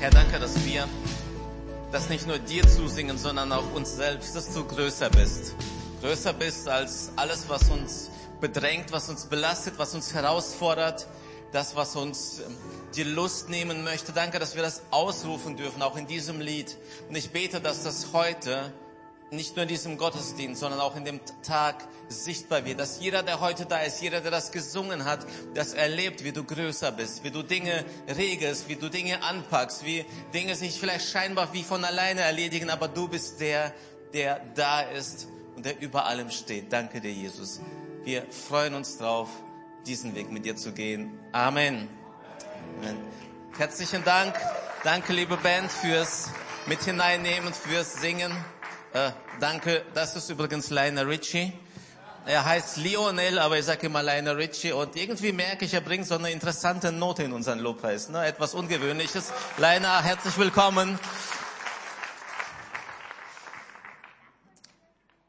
Herr, danke, dass wir das nicht nur dir zusingen, sondern auch uns selbst, dass du größer bist. Größer bist als alles, was uns bedrängt, was uns belastet, was uns herausfordert, das, was uns ähm, die Lust nehmen möchte. Danke, dass wir das ausrufen dürfen, auch in diesem Lied. Und ich bete, dass das heute nicht nur in diesem Gottesdienst, sondern auch in dem Tag sichtbar wird, dass jeder, der heute da ist, jeder, der das gesungen hat, das erlebt, wie du größer bist, wie du Dinge regelst, wie du Dinge anpackst, wie Dinge sich vielleicht scheinbar wie von alleine erledigen, aber du bist der, der da ist und der über allem steht. Danke dir, Jesus. Wir freuen uns drauf, diesen Weg mit dir zu gehen. Amen. Amen. Herzlichen Dank. Danke, liebe Band, fürs mit hineinnehmen, fürs Singen. Äh, danke, das ist übrigens Lionel Richie. Er heißt Lionel, aber ich sage immer Lionel Richie und irgendwie merke ich, er bringt so eine interessante Note in unseren Lobpreis, ne? etwas Ungewöhnliches. Lionel, herzlich willkommen.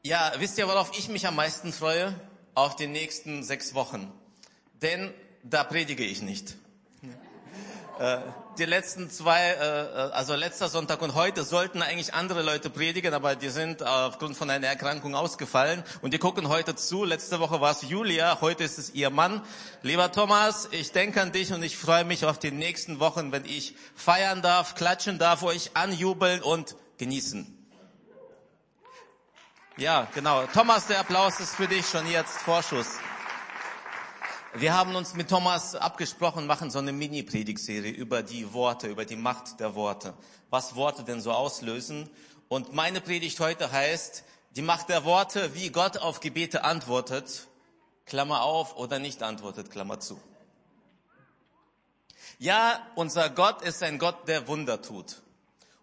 Ja, wisst ihr, worauf ich mich am meisten freue? Auf die nächsten sechs Wochen. Denn da predige ich nicht. Äh, die letzten zwei, äh, äh, also letzter Sonntag und heute sollten eigentlich andere Leute predigen, aber die sind aufgrund von einer Erkrankung ausgefallen und die gucken heute zu. Letzte Woche war es Julia, heute ist es ihr Mann. Lieber Thomas, ich denke an dich und ich freue mich auf die nächsten Wochen, wenn ich feiern darf, klatschen darf, euch anjubeln und genießen. Ja, genau. Thomas, der Applaus ist für dich schon jetzt Vorschuss. Wir haben uns mit Thomas abgesprochen, machen so eine Mini-Predigtserie über die Worte, über die Macht der Worte. Was Worte denn so auslösen. Und meine Predigt heute heißt, die Macht der Worte, wie Gott auf Gebete antwortet, Klammer auf, oder nicht antwortet, Klammer zu. Ja, unser Gott ist ein Gott, der Wunder tut.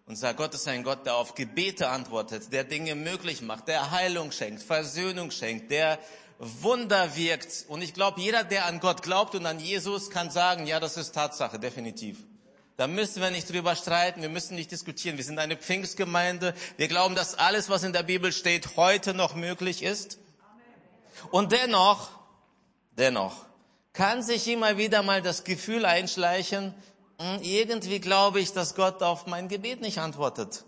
Unser Gott ist ein Gott, der auf Gebete antwortet, der Dinge möglich macht, der Heilung schenkt, Versöhnung schenkt, der Wunder wirkt. Und ich glaube, jeder, der an Gott glaubt und an Jesus, kann sagen, ja, das ist Tatsache, definitiv. Da müssen wir nicht drüber streiten, wir müssen nicht diskutieren. Wir sind eine Pfingstgemeinde. Wir glauben, dass alles, was in der Bibel steht, heute noch möglich ist. Und dennoch, dennoch, kann sich immer wieder mal das Gefühl einschleichen, hm, irgendwie glaube ich, dass Gott auf mein Gebet nicht antwortet.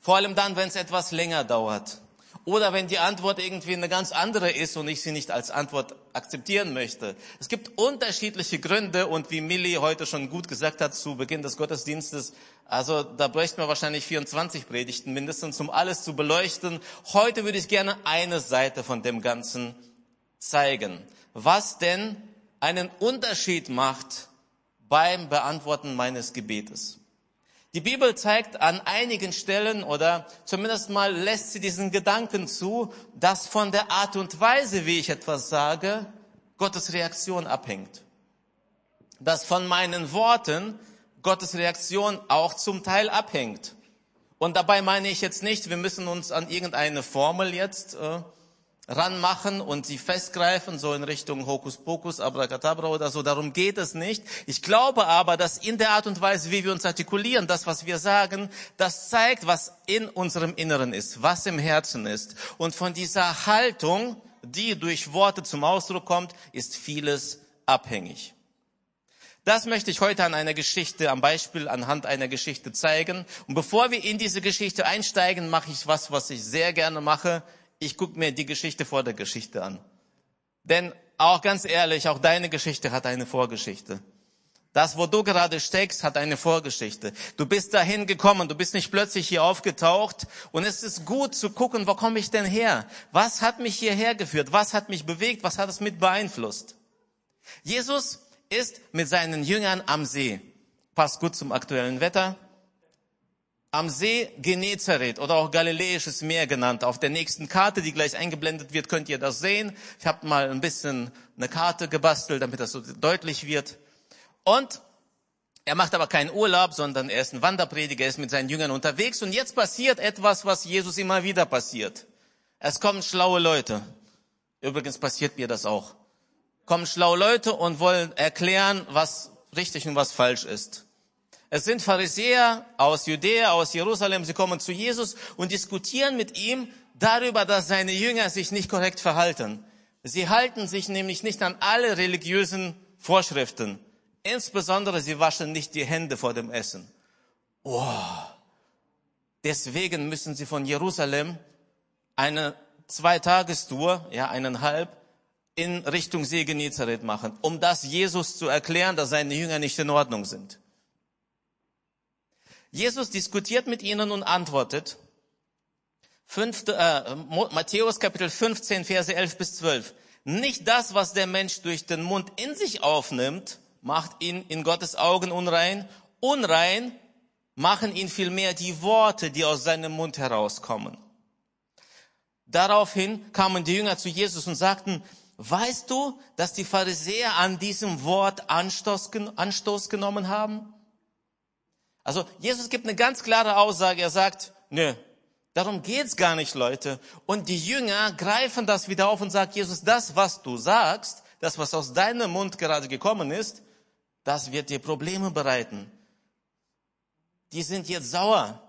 Vor allem dann, wenn es etwas länger dauert. Oder wenn die Antwort irgendwie eine ganz andere ist und ich sie nicht als Antwort akzeptieren möchte. Es gibt unterschiedliche Gründe und wie Millie heute schon gut gesagt hat zu Beginn des Gottesdienstes, also da bräuchten wir wahrscheinlich 24 Predigten mindestens, um alles zu beleuchten. Heute würde ich gerne eine Seite von dem Ganzen zeigen. Was denn einen Unterschied macht beim Beantworten meines Gebetes. Die Bibel zeigt an einigen Stellen oder zumindest mal lässt sie diesen Gedanken zu, dass von der Art und Weise, wie ich etwas sage, Gottes Reaktion abhängt. Dass von meinen Worten Gottes Reaktion auch zum Teil abhängt. Und dabei meine ich jetzt nicht, wir müssen uns an irgendeine Formel jetzt äh, ranmachen und sie festgreifen, so in Richtung Hokuspokus, Abracadabra oder so. Darum geht es nicht. Ich glaube aber, dass in der Art und Weise, wie wir uns artikulieren, das, was wir sagen, das zeigt, was in unserem Inneren ist, was im Herzen ist. Und von dieser Haltung, die durch Worte zum Ausdruck kommt, ist vieles abhängig. Das möchte ich heute an einer Geschichte, am Beispiel anhand einer Geschichte zeigen. Und bevor wir in diese Geschichte einsteigen, mache ich was, was ich sehr gerne mache ich gucke mir die Geschichte vor der Geschichte an. Denn auch ganz ehrlich, auch deine Geschichte hat eine Vorgeschichte. Das, wo du gerade steckst, hat eine Vorgeschichte. Du bist dahin gekommen, du bist nicht plötzlich hier aufgetaucht. Und es ist gut zu gucken, wo komme ich denn her? Was hat mich hierher geführt? Was hat mich bewegt? Was hat es mit beeinflusst? Jesus ist mit seinen Jüngern am See. Passt gut zum aktuellen Wetter am See Genezareth oder auch Galiläisches Meer genannt. Auf der nächsten Karte, die gleich eingeblendet wird, könnt ihr das sehen. Ich habe mal ein bisschen eine Karte gebastelt, damit das so deutlich wird. Und er macht aber keinen Urlaub, sondern er ist ein Wanderprediger, er ist mit seinen Jüngern unterwegs. Und jetzt passiert etwas, was Jesus immer wieder passiert. Es kommen schlaue Leute. Übrigens passiert mir das auch. Kommen schlaue Leute und wollen erklären, was richtig und was falsch ist. Es sind Pharisäer aus Judäa, aus Jerusalem. Sie kommen zu Jesus und diskutieren mit ihm darüber, dass seine Jünger sich nicht korrekt verhalten. Sie halten sich nämlich nicht an alle religiösen Vorschriften. Insbesondere sie waschen nicht die Hände vor dem Essen. Oh, deswegen müssen sie von Jerusalem eine Zweitagestour, ja, eineinhalb, in Richtung See Genezareth machen, um das Jesus zu erklären, dass seine Jünger nicht in Ordnung sind. Jesus diskutiert mit ihnen und antwortet. Fünfte, äh, Matthäus Kapitel 15, Verse 11 bis 12. Nicht das, was der Mensch durch den Mund in sich aufnimmt, macht ihn in Gottes Augen unrein. Unrein machen ihn vielmehr die Worte, die aus seinem Mund herauskommen. Daraufhin kamen die Jünger zu Jesus und sagten, weißt du, dass die Pharisäer an diesem Wort Anstoß, Anstoß genommen haben? Also Jesus gibt eine ganz klare Aussage. Er sagt, nö, darum geht's gar nicht, Leute. Und die Jünger greifen das wieder auf und sagen, Jesus, das, was du sagst, das, was aus deinem Mund gerade gekommen ist, das wird dir Probleme bereiten. Die sind jetzt sauer.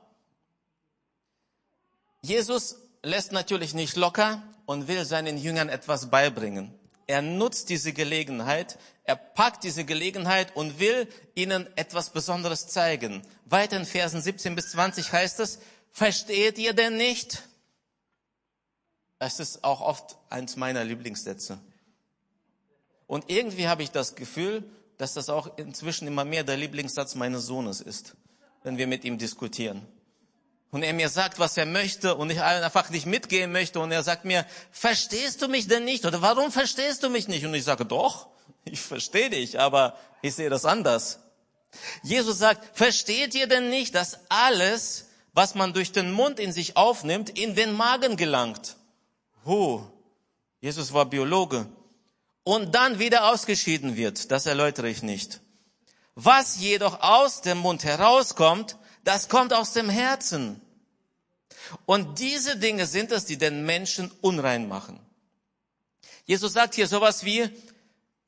Jesus lässt natürlich nicht locker und will seinen Jüngern etwas beibringen. Er nutzt diese Gelegenheit, er packt diese Gelegenheit und will ihnen etwas Besonderes zeigen. Weiter in Versen 17 bis 20 heißt es, versteht ihr denn nicht? Es ist auch oft eins meiner Lieblingssätze. Und irgendwie habe ich das Gefühl, dass das auch inzwischen immer mehr der Lieblingssatz meines Sohnes ist, wenn wir mit ihm diskutieren und er mir sagt, was er möchte und ich einfach nicht mitgehen möchte und er sagt mir, verstehst du mich denn nicht oder warum verstehst du mich nicht? Und ich sage, doch, ich verstehe dich, aber ich sehe das anders. Jesus sagt, versteht ihr denn nicht, dass alles, was man durch den Mund in sich aufnimmt, in den Magen gelangt? Huh, Jesus war Biologe. Und dann wieder ausgeschieden wird, das erläutere ich nicht. Was jedoch aus dem Mund herauskommt, das kommt aus dem Herzen. Und diese Dinge sind es, die den Menschen unrein machen. Jesus sagt hier sowas wie,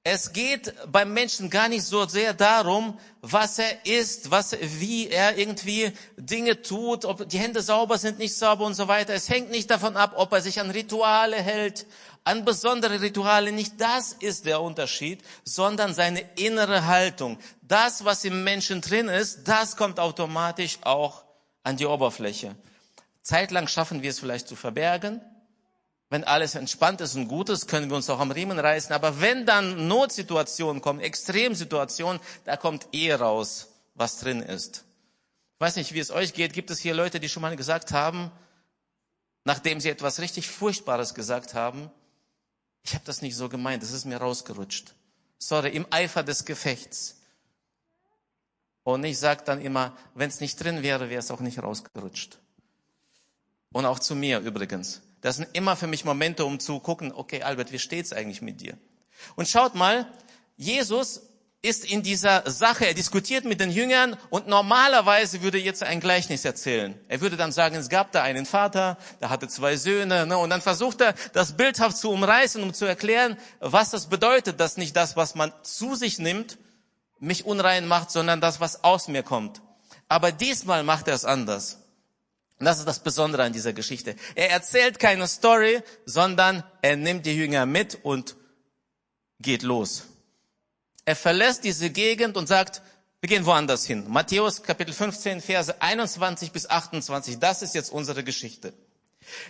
es geht beim Menschen gar nicht so sehr darum, was er isst, was, wie er irgendwie Dinge tut, ob die Hände sauber sind, nicht sauber und so weiter. Es hängt nicht davon ab, ob er sich an Rituale hält, an besondere Rituale. Nicht das ist der Unterschied, sondern seine innere Haltung. Das, was im Menschen drin ist, das kommt automatisch auch an die Oberfläche. Zeitlang schaffen wir es vielleicht zu verbergen. Wenn alles entspannt ist und gut ist, können wir uns auch am Riemen reißen. Aber wenn dann Notsituationen kommen, Extremsituationen, da kommt eh raus, was drin ist. Ich weiß nicht, wie es euch geht. Gibt es hier Leute, die schon mal gesagt haben, nachdem sie etwas richtig Furchtbares gesagt haben, ich habe das nicht so gemeint, das ist mir rausgerutscht. Sorry, im Eifer des Gefechts. Und ich sage dann immer, wenn es nicht drin wäre, wäre es auch nicht rausgerutscht. Und auch zu mir übrigens. Das sind immer für mich Momente, um zu gucken, okay, Albert, wie steht's eigentlich mit dir? Und schaut mal, Jesus ist in dieser Sache, er diskutiert mit den Jüngern und normalerweise würde jetzt ein Gleichnis erzählen. Er würde dann sagen, es gab da einen Vater, der hatte zwei Söhne, ne, und dann versucht er, das bildhaft zu umreißen, um zu erklären, was das bedeutet, dass nicht das, was man zu sich nimmt, mich unrein macht, sondern das, was aus mir kommt. Aber diesmal macht er es anders. Und das ist das Besondere an dieser Geschichte. Er erzählt keine Story, sondern er nimmt die Jünger mit und geht los. Er verlässt diese Gegend und sagt, wir gehen woanders hin. Matthäus Kapitel 15, Verse 21 bis 28. Das ist jetzt unsere Geschichte.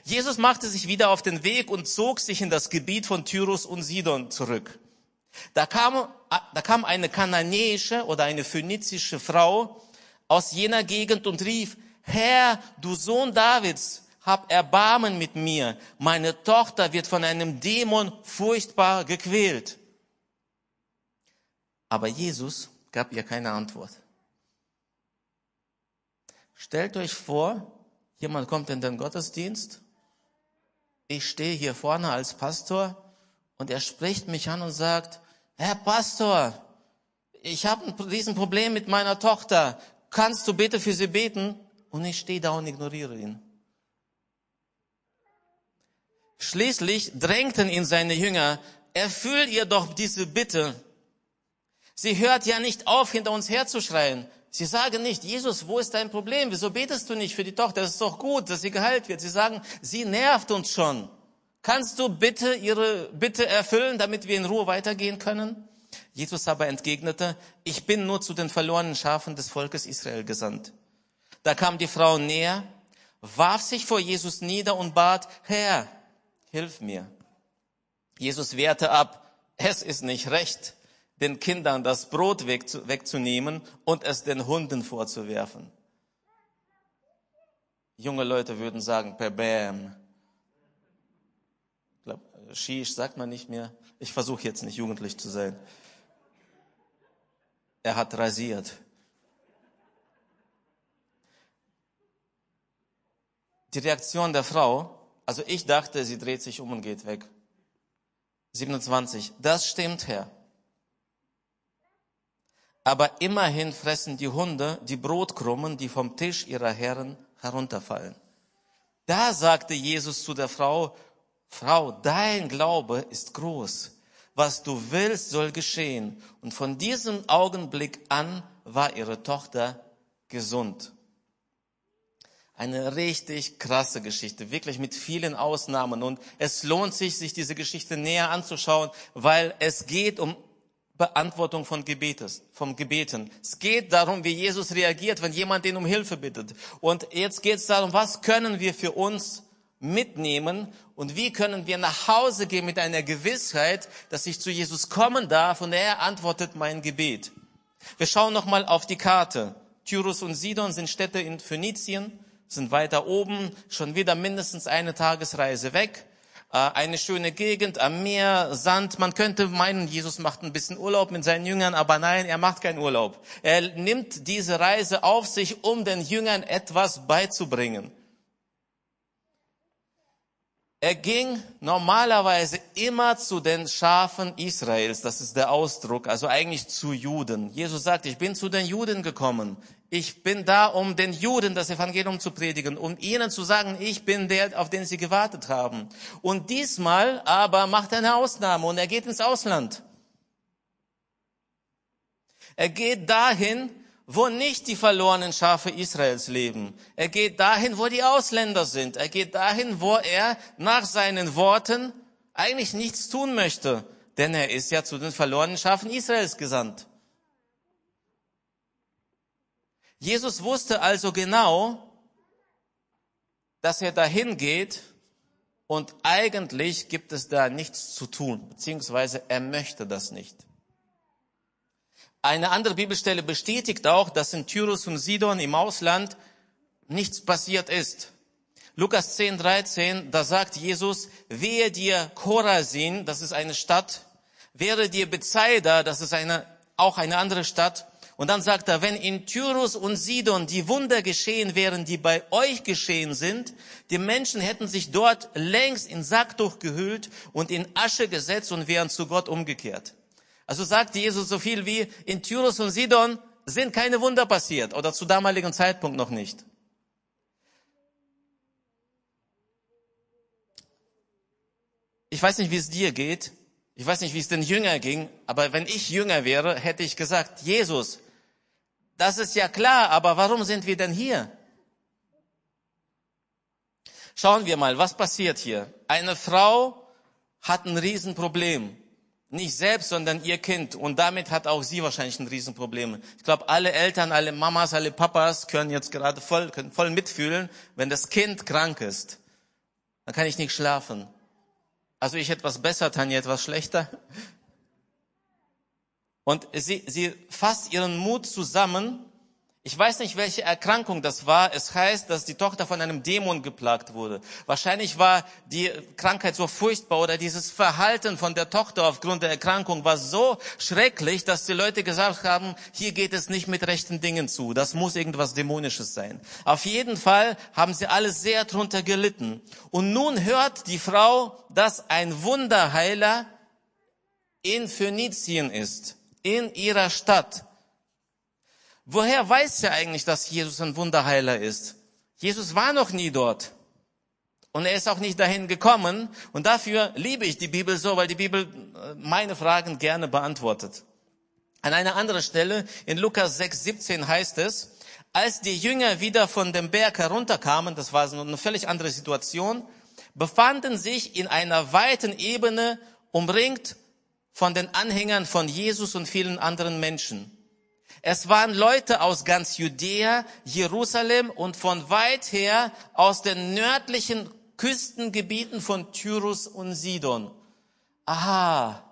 Jesus machte sich wieder auf den Weg und zog sich in das Gebiet von Tyrus und Sidon zurück. Da kam, da kam eine kananäische oder eine phönizische Frau aus jener Gegend und rief, Herr, du Sohn Davids, hab Erbarmen mit mir. Meine Tochter wird von einem Dämon furchtbar gequält. Aber Jesus gab ihr keine Antwort. Stellt euch vor, jemand kommt in den Gottesdienst, ich stehe hier vorne als Pastor und er spricht mich an und sagt, Herr Pastor, ich habe ein Riesenproblem mit meiner Tochter. Kannst du bitte für sie beten? Und ich stehe da und ignoriere ihn. Schließlich drängten ihn seine Jünger, erfüll ihr doch diese Bitte. Sie hört ja nicht auf, hinter uns herzuschreien. Sie sagen nicht, Jesus, wo ist dein Problem? Wieso betest du nicht für die Tochter? Es ist doch gut, dass sie geheilt wird. Sie sagen, sie nervt uns schon. Kannst du bitte ihre Bitte erfüllen, damit wir in Ruhe weitergehen können? Jesus aber entgegnete, ich bin nur zu den verlorenen Schafen des Volkes Israel gesandt. Da kam die Frau näher, warf sich vor Jesus nieder und bat, Herr, hilf mir. Jesus wehrte ab, es ist nicht recht, den Kindern das Brot wegzunehmen und es den Hunden vorzuwerfen. Junge Leute würden sagen, per Bam. Ich glaube, Shish sagt man nicht mehr. Ich versuche jetzt nicht jugendlich zu sein. Er hat rasiert. Die Reaktion der Frau, also ich dachte, sie dreht sich um und geht weg. 27. Das stimmt, Herr. Aber immerhin fressen die Hunde die Brotkrummen, die vom Tisch ihrer Herren herunterfallen. Da sagte Jesus zu der Frau, Frau, dein Glaube ist groß. Was du willst, soll geschehen. Und von diesem Augenblick an war ihre Tochter gesund. Eine richtig krasse Geschichte, wirklich mit vielen Ausnahmen. Und es lohnt sich, sich diese Geschichte näher anzuschauen, weil es geht um Beantwortung von Gebetes, vom Gebeten. Es geht darum, wie Jesus reagiert, wenn jemand ihn um Hilfe bittet. Und jetzt geht es darum, was können wir für uns mitnehmen und wie können wir nach Hause gehen mit einer Gewissheit, dass ich zu Jesus kommen darf und er antwortet mein Gebet. Wir schauen nochmal auf die Karte. Tyrus und Sidon sind Städte in Phönizien sind weiter oben, schon wieder mindestens eine Tagesreise weg. Äh, eine schöne Gegend am Meer, Sand. Man könnte meinen, Jesus macht ein bisschen Urlaub mit seinen Jüngern, aber nein, er macht keinen Urlaub. Er nimmt diese Reise auf sich, um den Jüngern etwas beizubringen. Er ging normalerweise immer zu den Schafen Israels, das ist der Ausdruck, also eigentlich zu Juden. Jesus sagt, ich bin zu den Juden gekommen. Ich bin da, um den Juden das Evangelium zu predigen, um ihnen zu sagen, ich bin der, auf den sie gewartet haben. Und diesmal aber macht er eine Ausnahme und er geht ins Ausland. Er geht dahin, wo nicht die verlorenen Schafe Israels leben. Er geht dahin, wo die Ausländer sind. Er geht dahin, wo er nach seinen Worten eigentlich nichts tun möchte, denn er ist ja zu den verlorenen Schafen Israels gesandt. Jesus wusste also genau, dass er dahin geht und eigentlich gibt es da nichts zu tun, beziehungsweise er möchte das nicht. Eine andere Bibelstelle bestätigt auch, dass in Tyrus und Sidon im Ausland nichts passiert ist. Lukas 10, 13, da sagt Jesus, wehe dir Chorazin, das ist eine Stadt, wäre dir Bethsaida, das ist eine, auch eine andere Stadt. Und dann sagt er, wenn in Tyrus und Sidon die Wunder geschehen wären, die bei euch geschehen sind, die Menschen hätten sich dort längst in Sacktuch gehüllt und in Asche gesetzt und wären zu Gott umgekehrt. Also sagt Jesus so viel wie, in Tyrus und Sidon sind keine Wunder passiert oder zu damaligen Zeitpunkt noch nicht. Ich weiß nicht, wie es dir geht. Ich weiß nicht, wie es den Jünger ging. Aber wenn ich Jünger wäre, hätte ich gesagt, Jesus, das ist ja klar, aber warum sind wir denn hier? Schauen wir mal, was passiert hier. Eine Frau hat ein Riesenproblem. Nicht selbst, sondern ihr Kind. Und damit hat auch sie wahrscheinlich ein Riesenproblem. Ich glaube, alle Eltern, alle Mamas, alle Papas können jetzt gerade voll, können voll mitfühlen, wenn das Kind krank ist. Dann kann ich nicht schlafen. Also ich etwas besser, Tanja etwas schlechter. Und sie, sie fasst ihren Mut zusammen ich weiß nicht, welche Erkrankung das war. Es heißt, dass die Tochter von einem Dämon geplagt wurde. Wahrscheinlich war die Krankheit so furchtbar oder dieses Verhalten von der Tochter aufgrund der Erkrankung war so schrecklich, dass die Leute gesagt haben, hier geht es nicht mit rechten Dingen zu. Das muss irgendwas Dämonisches sein. Auf jeden Fall haben sie alle sehr drunter gelitten. Und nun hört die Frau, dass ein Wunderheiler in Phönizien ist, in ihrer Stadt. Woher weiß sie eigentlich, dass Jesus ein Wunderheiler ist? Jesus war noch nie dort. Und er ist auch nicht dahin gekommen. Und dafür liebe ich die Bibel so, weil die Bibel äh, meine Fragen gerne beantwortet. An einer anderen Stelle in Lukas 6, 17 heißt es, als die Jünger wieder von dem Berg herunterkamen, das war eine völlig andere Situation, befanden sich in einer weiten Ebene umringt von den Anhängern von Jesus und vielen anderen Menschen. Es waren Leute aus ganz Judäa, Jerusalem und von weit her aus den nördlichen Küstengebieten von Tyrus und Sidon. Aha.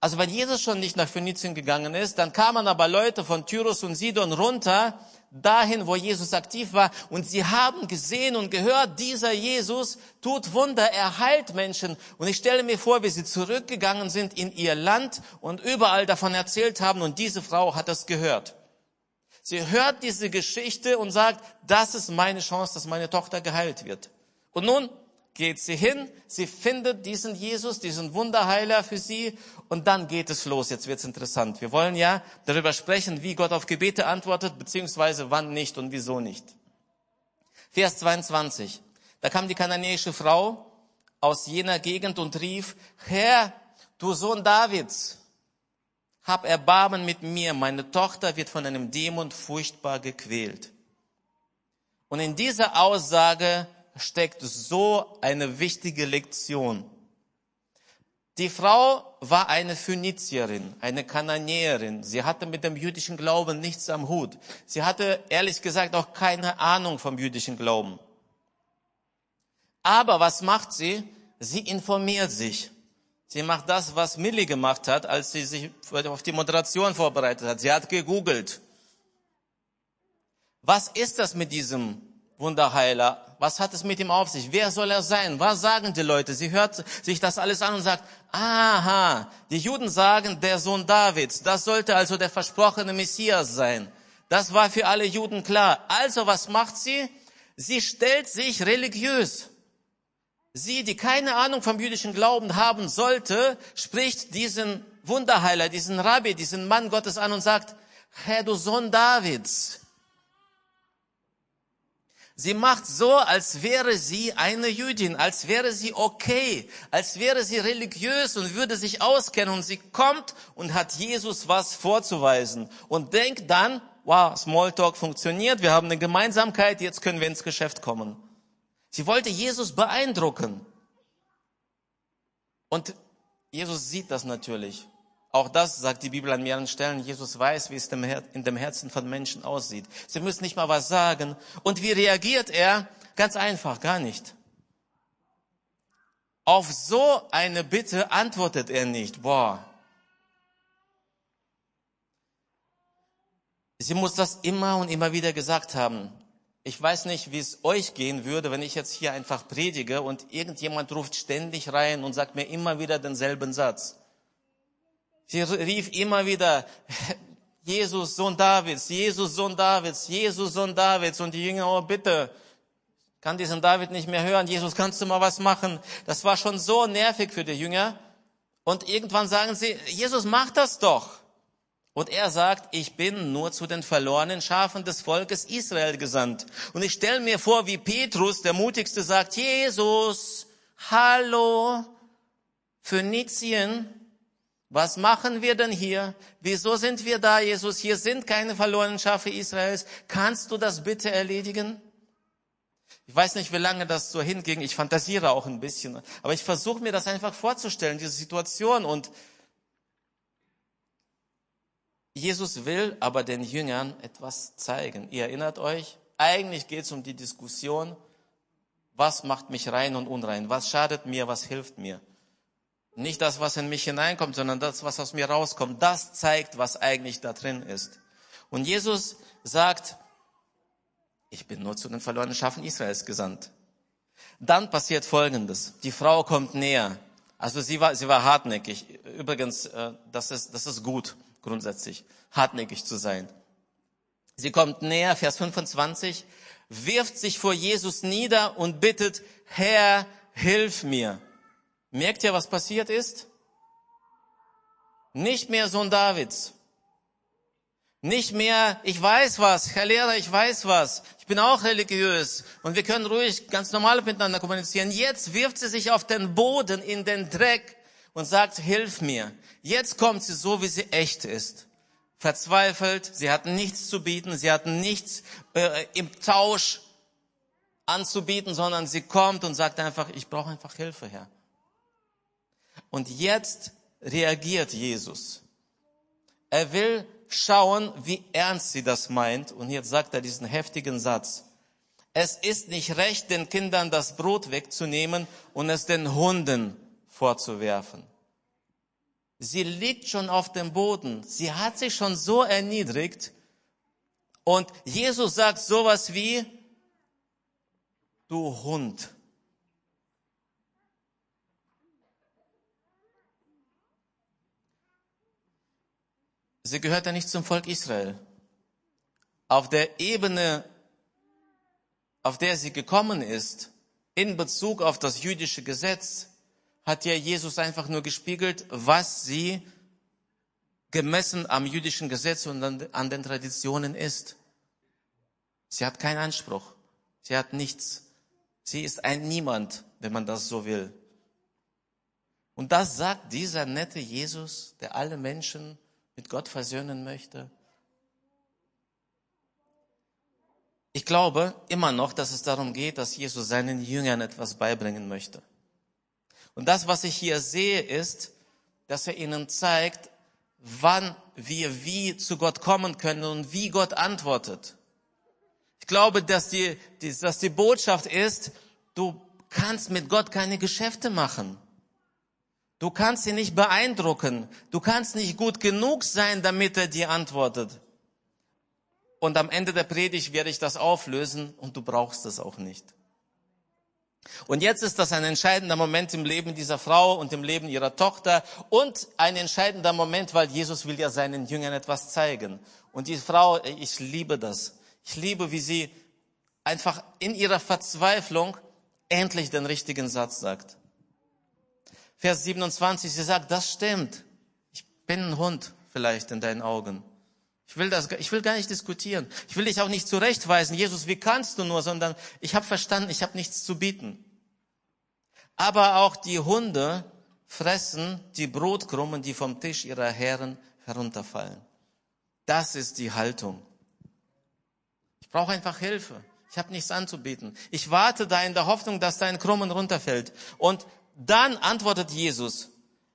Also wenn Jesus schon nicht nach Phönizien gegangen ist, dann kamen aber Leute von Tyrus und Sidon runter, dahin, wo Jesus aktiv war. Und sie haben gesehen und gehört, dieser Jesus tut Wunder, er heilt Menschen. Und ich stelle mir vor, wie sie zurückgegangen sind in ihr Land und überall davon erzählt haben. Und diese Frau hat das gehört. Sie hört diese Geschichte und sagt, das ist meine Chance, dass meine Tochter geheilt wird. Und nun geht sie hin, sie findet diesen Jesus, diesen Wunderheiler für sie und dann geht es los. Jetzt wird's interessant. Wir wollen ja darüber sprechen, wie Gott auf Gebete antwortet, beziehungsweise wann nicht und wieso nicht. Vers 22. Da kam die kananäische Frau aus jener Gegend und rief, Herr, du Sohn Davids, hab Erbarmen mit mir, meine Tochter wird von einem Dämon furchtbar gequält. Und in dieser Aussage steckt so eine wichtige Lektion. Die Frau war eine Phönizierin, eine Kananäerin. Sie hatte mit dem jüdischen Glauben nichts am Hut. Sie hatte ehrlich gesagt auch keine Ahnung vom jüdischen Glauben. Aber was macht sie? Sie informiert sich. Sie macht das, was Millie gemacht hat, als sie sich auf die Moderation vorbereitet hat. Sie hat gegoogelt. Was ist das mit diesem Wunderheiler. Was hat es mit ihm auf sich? Wer soll er sein? Was sagen die Leute? Sie hört sich das alles an und sagt, aha, die Juden sagen, der Sohn Davids, das sollte also der versprochene Messias sein. Das war für alle Juden klar. Also was macht sie? Sie stellt sich religiös. Sie, die keine Ahnung vom jüdischen Glauben haben sollte, spricht diesen Wunderheiler, diesen Rabbi, diesen Mann Gottes an und sagt, Herr, du Sohn Davids, Sie macht so, als wäre sie eine Jüdin, als wäre sie okay, als wäre sie religiös und würde sich auskennen und sie kommt und hat Jesus was vorzuweisen und denkt dann, wow, Smalltalk funktioniert, wir haben eine Gemeinsamkeit, jetzt können wir ins Geschäft kommen. Sie wollte Jesus beeindrucken. Und Jesus sieht das natürlich. Auch das sagt die Bibel an mehreren Stellen. Jesus weiß, wie es in dem Herzen von Menschen aussieht. Sie müssen nicht mal was sagen. Und wie reagiert er? Ganz einfach, gar nicht. Auf so eine Bitte antwortet er nicht. Boah. Sie muss das immer und immer wieder gesagt haben. Ich weiß nicht, wie es euch gehen würde, wenn ich jetzt hier einfach predige und irgendjemand ruft ständig rein und sagt mir immer wieder denselben Satz. Sie rief immer wieder, Jesus, Sohn Davids, Jesus, Sohn Davids, Jesus, Sohn Davids. Und die Jünger, oh bitte, kann diesen David nicht mehr hören. Jesus, kannst du mal was machen? Das war schon so nervig für die Jünger. Und irgendwann sagen sie, Jesus, mach das doch. Und er sagt, ich bin nur zu den verlorenen Schafen des Volkes Israel gesandt. Und ich stelle mir vor, wie Petrus, der mutigste, sagt, Jesus, hallo, Phönizien, was machen wir denn hier? Wieso sind wir da, Jesus? Hier sind keine verlorenen Schafe Israels. Kannst du das bitte erledigen? Ich weiß nicht, wie lange das so hinging. Ich fantasiere auch ein bisschen. Aber ich versuche mir das einfach vorzustellen, diese Situation. Und Jesus will aber den Jüngern etwas zeigen. Ihr erinnert euch, eigentlich geht es um die Diskussion, was macht mich rein und unrein? Was schadet mir? Was hilft mir? Nicht das, was in mich hineinkommt, sondern das, was aus mir rauskommt. Das zeigt, was eigentlich da drin ist. Und Jesus sagt, ich bin nur zu den verlorenen Schafen Israels gesandt. Dann passiert Folgendes. Die Frau kommt näher. Also sie war, sie war hartnäckig. Übrigens, äh, das ist, das ist gut, grundsätzlich, hartnäckig zu sein. Sie kommt näher, Vers 25, wirft sich vor Jesus nieder und bittet, Herr, hilf mir. Merkt ihr, was passiert ist? Nicht mehr Sohn Davids. Nicht mehr, ich weiß was, Herr Lehrer, ich weiß was. Ich bin auch religiös und wir können ruhig ganz normal miteinander kommunizieren. Jetzt wirft sie sich auf den Boden, in den Dreck und sagt, hilf mir. Jetzt kommt sie so, wie sie echt ist. Verzweifelt, sie hat nichts zu bieten, sie hat nichts äh, im Tausch anzubieten, sondern sie kommt und sagt einfach, ich brauche einfach Hilfe, Herr. Und jetzt reagiert Jesus. Er will schauen, wie ernst sie das meint. Und jetzt sagt er diesen heftigen Satz. Es ist nicht recht, den Kindern das Brot wegzunehmen und es den Hunden vorzuwerfen. Sie liegt schon auf dem Boden. Sie hat sich schon so erniedrigt. Und Jesus sagt sowas wie, du Hund. Sie gehört ja nicht zum Volk Israel. Auf der Ebene, auf der sie gekommen ist, in Bezug auf das jüdische Gesetz, hat ja Jesus einfach nur gespiegelt, was sie gemessen am jüdischen Gesetz und an den Traditionen ist. Sie hat keinen Anspruch. Sie hat nichts. Sie ist ein Niemand, wenn man das so will. Und das sagt dieser nette Jesus, der alle Menschen mit Gott versöhnen möchte. Ich glaube immer noch, dass es darum geht, dass Jesus seinen Jüngern etwas beibringen möchte. Und das, was ich hier sehe, ist, dass er ihnen zeigt, wann wir wie zu Gott kommen können und wie Gott antwortet. Ich glaube, dass die, dass die Botschaft ist, du kannst mit Gott keine Geschäfte machen. Du kannst ihn nicht beeindrucken. Du kannst nicht gut genug sein, damit er dir antwortet. Und am Ende der Predigt werde ich das auflösen und du brauchst es auch nicht. Und jetzt ist das ein entscheidender Moment im Leben dieser Frau und im Leben ihrer Tochter und ein entscheidender Moment, weil Jesus will ja seinen Jüngern etwas zeigen. Und die Frau, ich liebe das. Ich liebe, wie sie einfach in ihrer Verzweiflung endlich den richtigen Satz sagt. Vers 27, sie sagt, das stimmt. Ich bin ein Hund vielleicht in deinen Augen. Ich will das, ich will gar nicht diskutieren. Ich will dich auch nicht zurechtweisen. Jesus, wie kannst du nur, sondern ich habe verstanden, ich habe nichts zu bieten. Aber auch die Hunde fressen die Brotkrummen, die vom Tisch ihrer Herren herunterfallen. Das ist die Haltung. Ich brauche einfach Hilfe. Ich habe nichts anzubieten. Ich warte da in der Hoffnung, dass dein Krummen runterfällt. Und dann antwortet Jesus.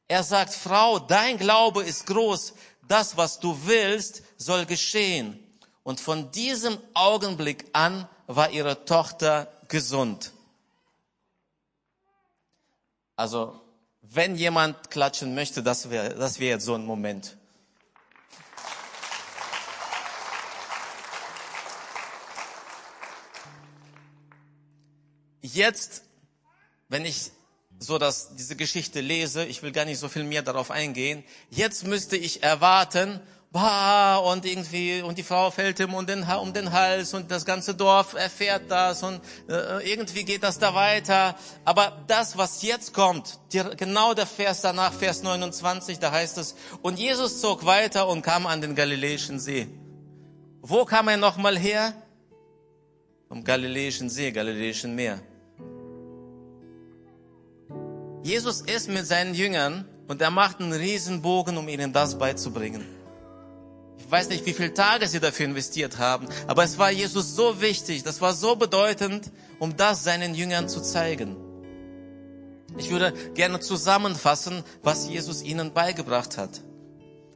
Er sagt, Frau, dein Glaube ist groß. Das, was du willst, soll geschehen. Und von diesem Augenblick an war ihre Tochter gesund. Also, wenn jemand klatschen möchte, das wäre das wäre jetzt so ein Moment. Jetzt, wenn ich so dass diese Geschichte lese, ich will gar nicht so viel mehr darauf eingehen. Jetzt müsste ich erwarten, bah, und irgendwie, und die Frau fällt ihm um den, um den Hals und das ganze Dorf erfährt das und äh, irgendwie geht das da weiter. Aber das, was jetzt kommt, die, genau der Vers danach, Vers 29, da heißt es, und Jesus zog weiter und kam an den Galiläischen See. Wo kam er nochmal her? Vom Galiläischen See, Galiläischen Meer. Jesus ist mit seinen Jüngern und er macht einen Riesenbogen, um ihnen das beizubringen. Ich weiß nicht, wie viele Tage sie dafür investiert haben, aber es war Jesus so wichtig, das war so bedeutend, um das seinen Jüngern zu zeigen. Ich würde gerne zusammenfassen, was Jesus ihnen beigebracht hat.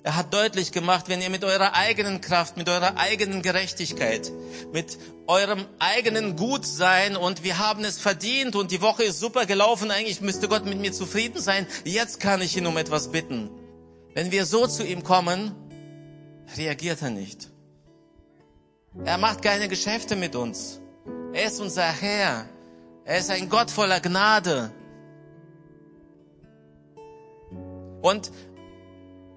Er hat deutlich gemacht, wenn ihr mit eurer eigenen Kraft, mit eurer eigenen Gerechtigkeit, mit eurem eigenen Gutsein und wir haben es verdient und die Woche ist super gelaufen, eigentlich müsste Gott mit mir zufrieden sein, jetzt kann ich ihn um etwas bitten. Wenn wir so zu ihm kommen, reagiert er nicht. Er macht keine Geschäfte mit uns. Er ist unser Herr. Er ist ein Gott voller Gnade. Und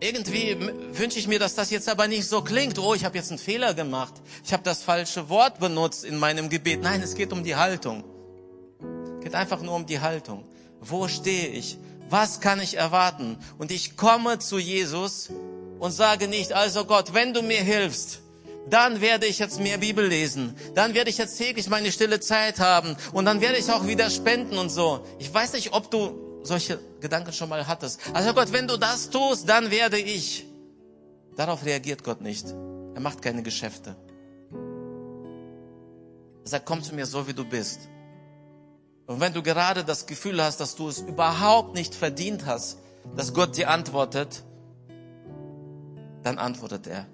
irgendwie wünsche ich mir, dass das jetzt aber nicht so klingt. Oh, ich habe jetzt einen Fehler gemacht. Ich habe das falsche Wort benutzt in meinem Gebet. Nein, es geht um die Haltung. Es geht einfach nur um die Haltung. Wo stehe ich? Was kann ich erwarten? Und ich komme zu Jesus und sage nicht, also Gott, wenn du mir hilfst, dann werde ich jetzt mehr Bibel lesen. Dann werde ich jetzt täglich meine stille Zeit haben. Und dann werde ich auch wieder spenden und so. Ich weiß nicht, ob du solche Gedanken schon mal hattest. Also Gott, wenn du das tust, dann werde ich. Darauf reagiert Gott nicht. Er macht keine Geschäfte. Er sagt, komm zu mir so, wie du bist. Und wenn du gerade das Gefühl hast, dass du es überhaupt nicht verdient hast, dass Gott dir antwortet, dann antwortet er.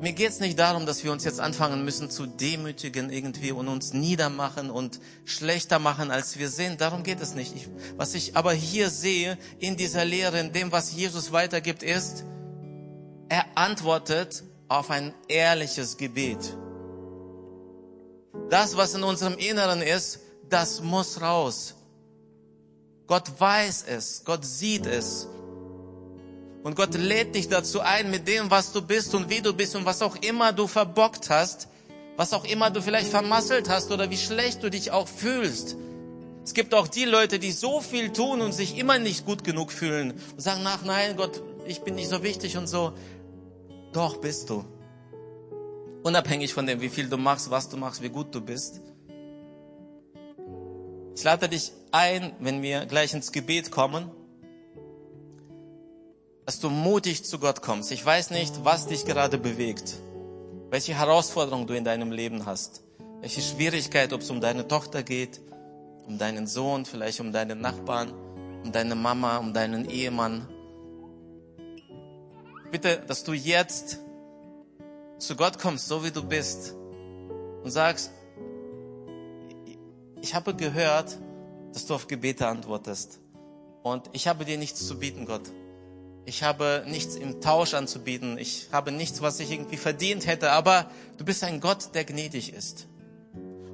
Mir geht's nicht darum, dass wir uns jetzt anfangen müssen zu demütigen irgendwie und uns niedermachen und schlechter machen, als wir sind. Darum geht es nicht. Ich, was ich aber hier sehe in dieser Lehre, in dem, was Jesus weitergibt, ist, er antwortet auf ein ehrliches Gebet. Das, was in unserem Inneren ist, das muss raus. Gott weiß es, Gott sieht es. Und Gott lädt dich dazu ein, mit dem, was du bist und wie du bist und was auch immer du verbockt hast, was auch immer du vielleicht vermasselt hast oder wie schlecht du dich auch fühlst. Es gibt auch die Leute, die so viel tun und sich immer nicht gut genug fühlen und sagen, nach, nein, Gott, ich bin nicht so wichtig und so. Doch bist du. Unabhängig von dem, wie viel du machst, was du machst, wie gut du bist. Ich lade dich ein, wenn wir gleich ins Gebet kommen, dass du mutig zu Gott kommst. Ich weiß nicht, was dich gerade bewegt, welche Herausforderung du in deinem Leben hast, welche Schwierigkeit, ob es um deine Tochter geht, um deinen Sohn, vielleicht um deinen Nachbarn, um deine Mama, um deinen Ehemann. Bitte, dass du jetzt zu Gott kommst, so wie du bist, und sagst, ich habe gehört, dass du auf Gebete antwortest. Und ich habe dir nichts zu bieten, Gott. Ich habe nichts im Tausch anzubieten. Ich habe nichts, was ich irgendwie verdient hätte. Aber du bist ein Gott, der gnädig ist.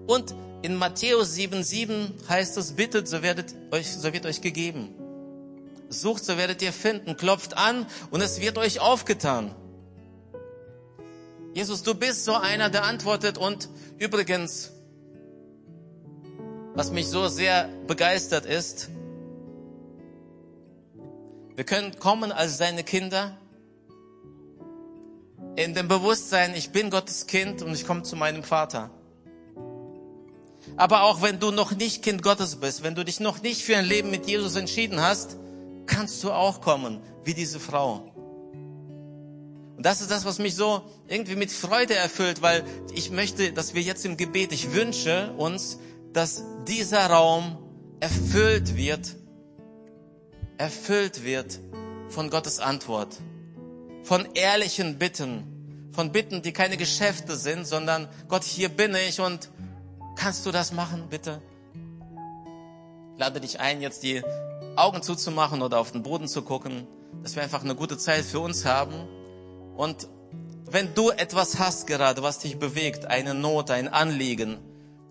Und in Matthäus 7,7 heißt es, bittet, so werdet euch, so wird euch gegeben. Sucht, so werdet ihr finden. Klopft an und es wird euch aufgetan. Jesus, du bist so einer, der antwortet und übrigens, was mich so sehr begeistert ist, wir können kommen als seine Kinder in dem Bewusstsein, ich bin Gottes Kind und ich komme zu meinem Vater. Aber auch wenn du noch nicht Kind Gottes bist, wenn du dich noch nicht für ein Leben mit Jesus entschieden hast, kannst du auch kommen, wie diese Frau. Und das ist das, was mich so irgendwie mit Freude erfüllt, weil ich möchte, dass wir jetzt im Gebet, ich wünsche uns, dass dieser Raum erfüllt wird erfüllt wird von Gottes Antwort, von ehrlichen Bitten, von Bitten, die keine Geschäfte sind, sondern Gott, hier bin ich und kannst du das machen, bitte? Ich lade dich ein, jetzt die Augen zuzumachen oder auf den Boden zu gucken, dass wir einfach eine gute Zeit für uns haben. Und wenn du etwas hast gerade, was dich bewegt, eine Not, ein Anliegen,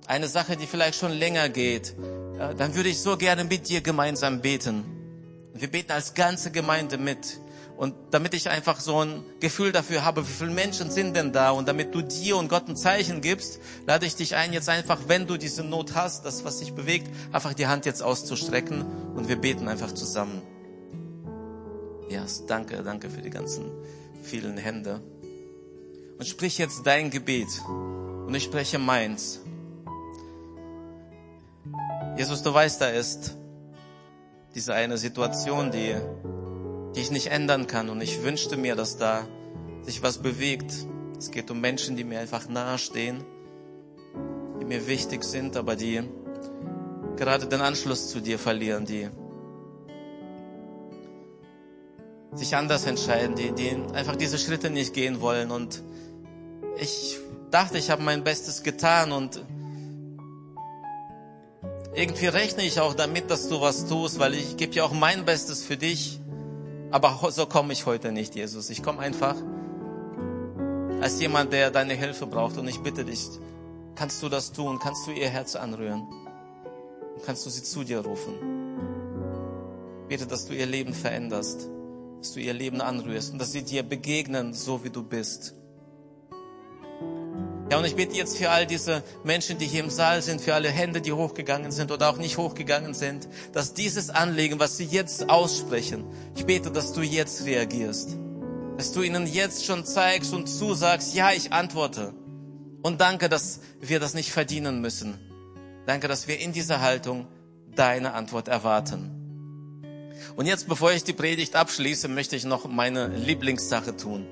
eine Sache, die vielleicht schon länger geht, äh, dann würde ich so gerne mit dir gemeinsam beten. Wir beten als ganze Gemeinde mit. Und damit ich einfach so ein Gefühl dafür habe, wie viele Menschen sind denn da und damit du dir und Gott ein Zeichen gibst, lade ich dich ein, jetzt einfach, wenn du diese Not hast, das, was sich bewegt, einfach die Hand jetzt auszustrecken und wir beten einfach zusammen. Ja, yes, danke, danke für die ganzen vielen Hände. Und sprich jetzt dein Gebet und ich spreche meins. Jesus, du weißt, da ist diese eine Situation, die, die ich nicht ändern kann. Und ich wünschte mir, dass da sich was bewegt. Es geht um Menschen, die mir einfach nahestehen, die mir wichtig sind, aber die gerade den Anschluss zu dir verlieren, die sich anders entscheiden, die, die einfach diese Schritte nicht gehen wollen. Und ich dachte, ich habe mein Bestes getan und irgendwie rechne ich auch damit, dass du was tust, weil ich gebe ja auch mein Bestes für dich. Aber so komme ich heute nicht, Jesus. Ich komme einfach als jemand, der deine Hilfe braucht. Und ich bitte dich, kannst du das tun? Kannst du ihr Herz anrühren? Und kannst du sie zu dir rufen? Bitte, dass du ihr Leben veränderst, dass du ihr Leben anrührst und dass sie dir begegnen, so wie du bist. Ja, und ich bitte jetzt für all diese Menschen, die hier im Saal sind, für alle Hände, die hochgegangen sind oder auch nicht hochgegangen sind, dass dieses Anliegen, was sie jetzt aussprechen, ich bete, dass du jetzt reagierst. Dass du ihnen jetzt schon zeigst und zusagst, ja, ich antworte. Und danke, dass wir das nicht verdienen müssen. Danke, dass wir in dieser Haltung deine Antwort erwarten. Und jetzt, bevor ich die Predigt abschließe, möchte ich noch meine Lieblingssache tun.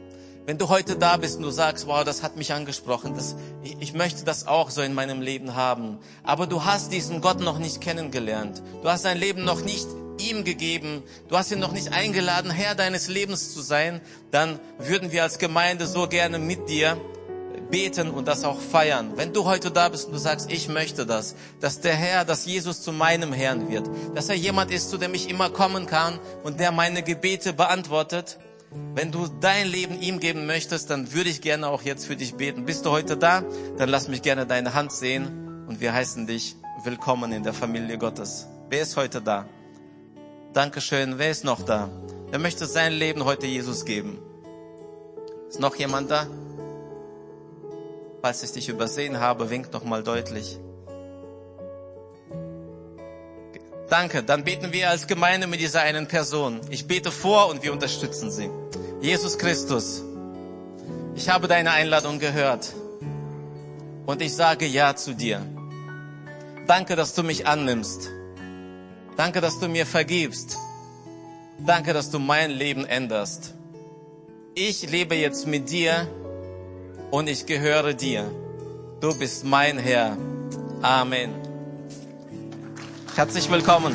Wenn du heute da bist und du sagst, wow, das hat mich angesprochen, das, ich, ich möchte das auch so in meinem Leben haben, aber du hast diesen Gott noch nicht kennengelernt, du hast dein Leben noch nicht ihm gegeben, du hast ihn noch nicht eingeladen, Herr deines Lebens zu sein, dann würden wir als Gemeinde so gerne mit dir beten und das auch feiern. Wenn du heute da bist und du sagst, ich möchte das, dass der Herr, dass Jesus zu meinem Herrn wird, dass er jemand ist, zu dem ich immer kommen kann und der meine Gebete beantwortet, wenn du dein Leben ihm geben möchtest, dann würde ich gerne auch jetzt für dich beten. Bist du heute da? Dann lass mich gerne deine Hand sehen und wir heißen dich willkommen in der Familie Gottes. Wer ist heute da? Dankeschön. Wer ist noch da? Wer möchte sein Leben heute Jesus geben? Ist noch jemand da? Falls ich dich übersehen habe, wink noch mal deutlich. Danke, dann beten wir als Gemeinde mit dieser einen Person. Ich bete vor und wir unterstützen sie. Jesus Christus, ich habe deine Einladung gehört und ich sage Ja zu dir. Danke, dass du mich annimmst. Danke, dass du mir vergibst. Danke, dass du mein Leben änderst. Ich lebe jetzt mit dir und ich gehöre dir. Du bist mein Herr. Amen. Herzlich willkommen.